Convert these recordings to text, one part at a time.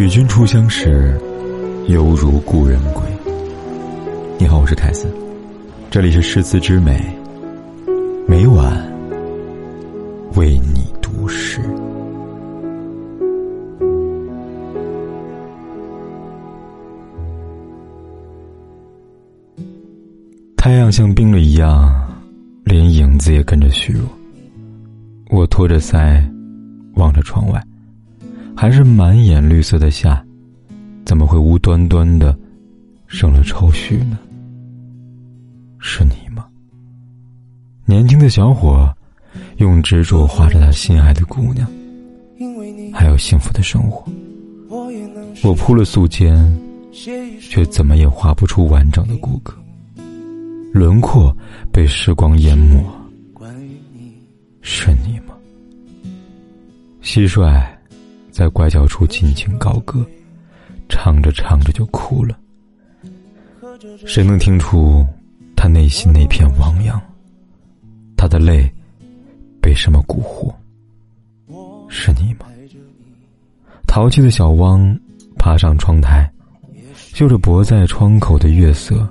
与君初相识，犹如故人归。你好，我是凯斯，这里是诗词之美，每晚为你读诗。太阳像冰了一样，连影子也跟着虚弱。我托着腮，望着窗外。还是满眼绿色的夏，怎么会无端端的生了愁绪呢？是你吗？年轻的小伙，用执着画着他心爱的姑娘，还有幸福的生活。我铺了素笺，却怎么也画不出完整的骨骼，轮廓被时光淹没。是你吗？蟋蟀。在拐角处尽情高歌，唱着唱着就哭了。谁能听出他内心那片汪洋？他的泪被什么蛊惑？是你吗？淘气的小汪爬上窗台，嗅着泊在窗口的月色，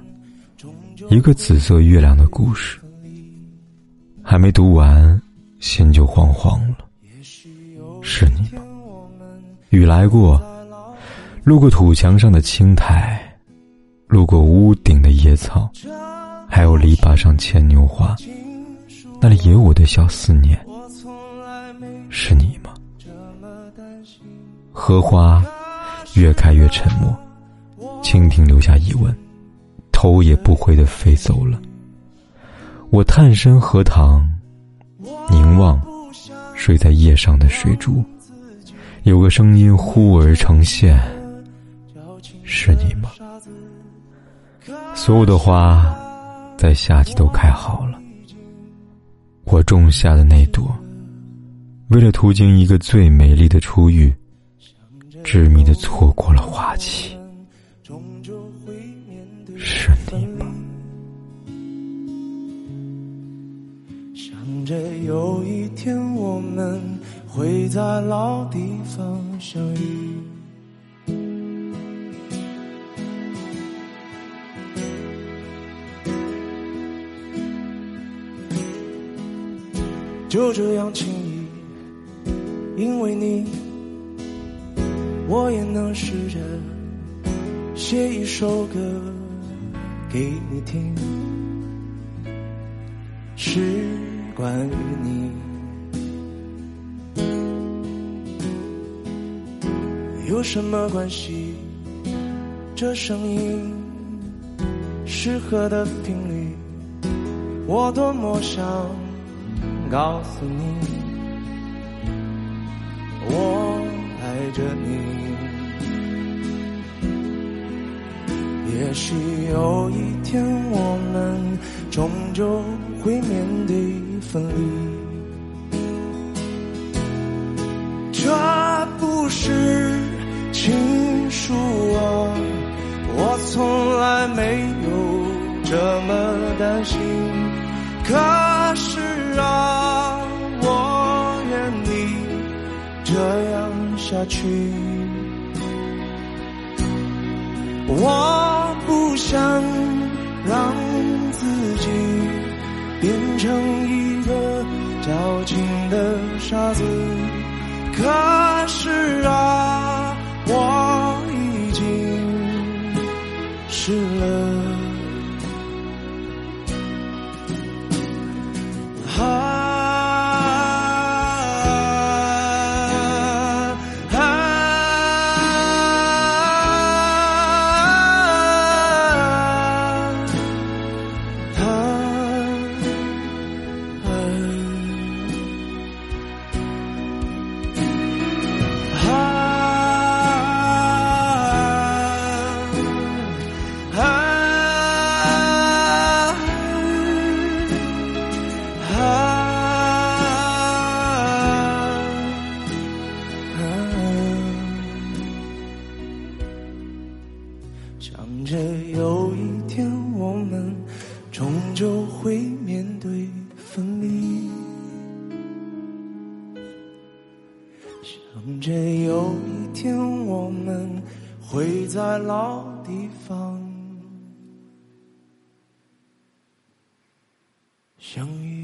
一个紫色月亮的故事。还没读完，心就慌慌了。是你吗？雨来过，路过土墙上的青苔，路过屋顶的野草，还有篱笆上牵牛花，那里也有我的小思念。是你吗？荷花越开越沉默，蜻蜓留下疑问，头也不回的飞走了。我探身荷塘，凝望睡在叶上的水珠。有个声音忽而呈现，是你吗？所有的花在夏季都开好了，我种下的那朵，为了途经一个最美丽的初遇，执迷的错过了花期，有一天我们。会在老地方相遇，就这样轻易，因为你，我也能试着写一首歌给你听，是关于你。有什么关系？这声音适合的频率，我多么想告诉你，我爱着你。也许有一天我们终究会面对分离，这不是。情书啊，我从来没有这么担心。可是啊，我愿你这样下去。我成想着有一天我们终究会面对分离，想着有一。天我们会在老地方相遇。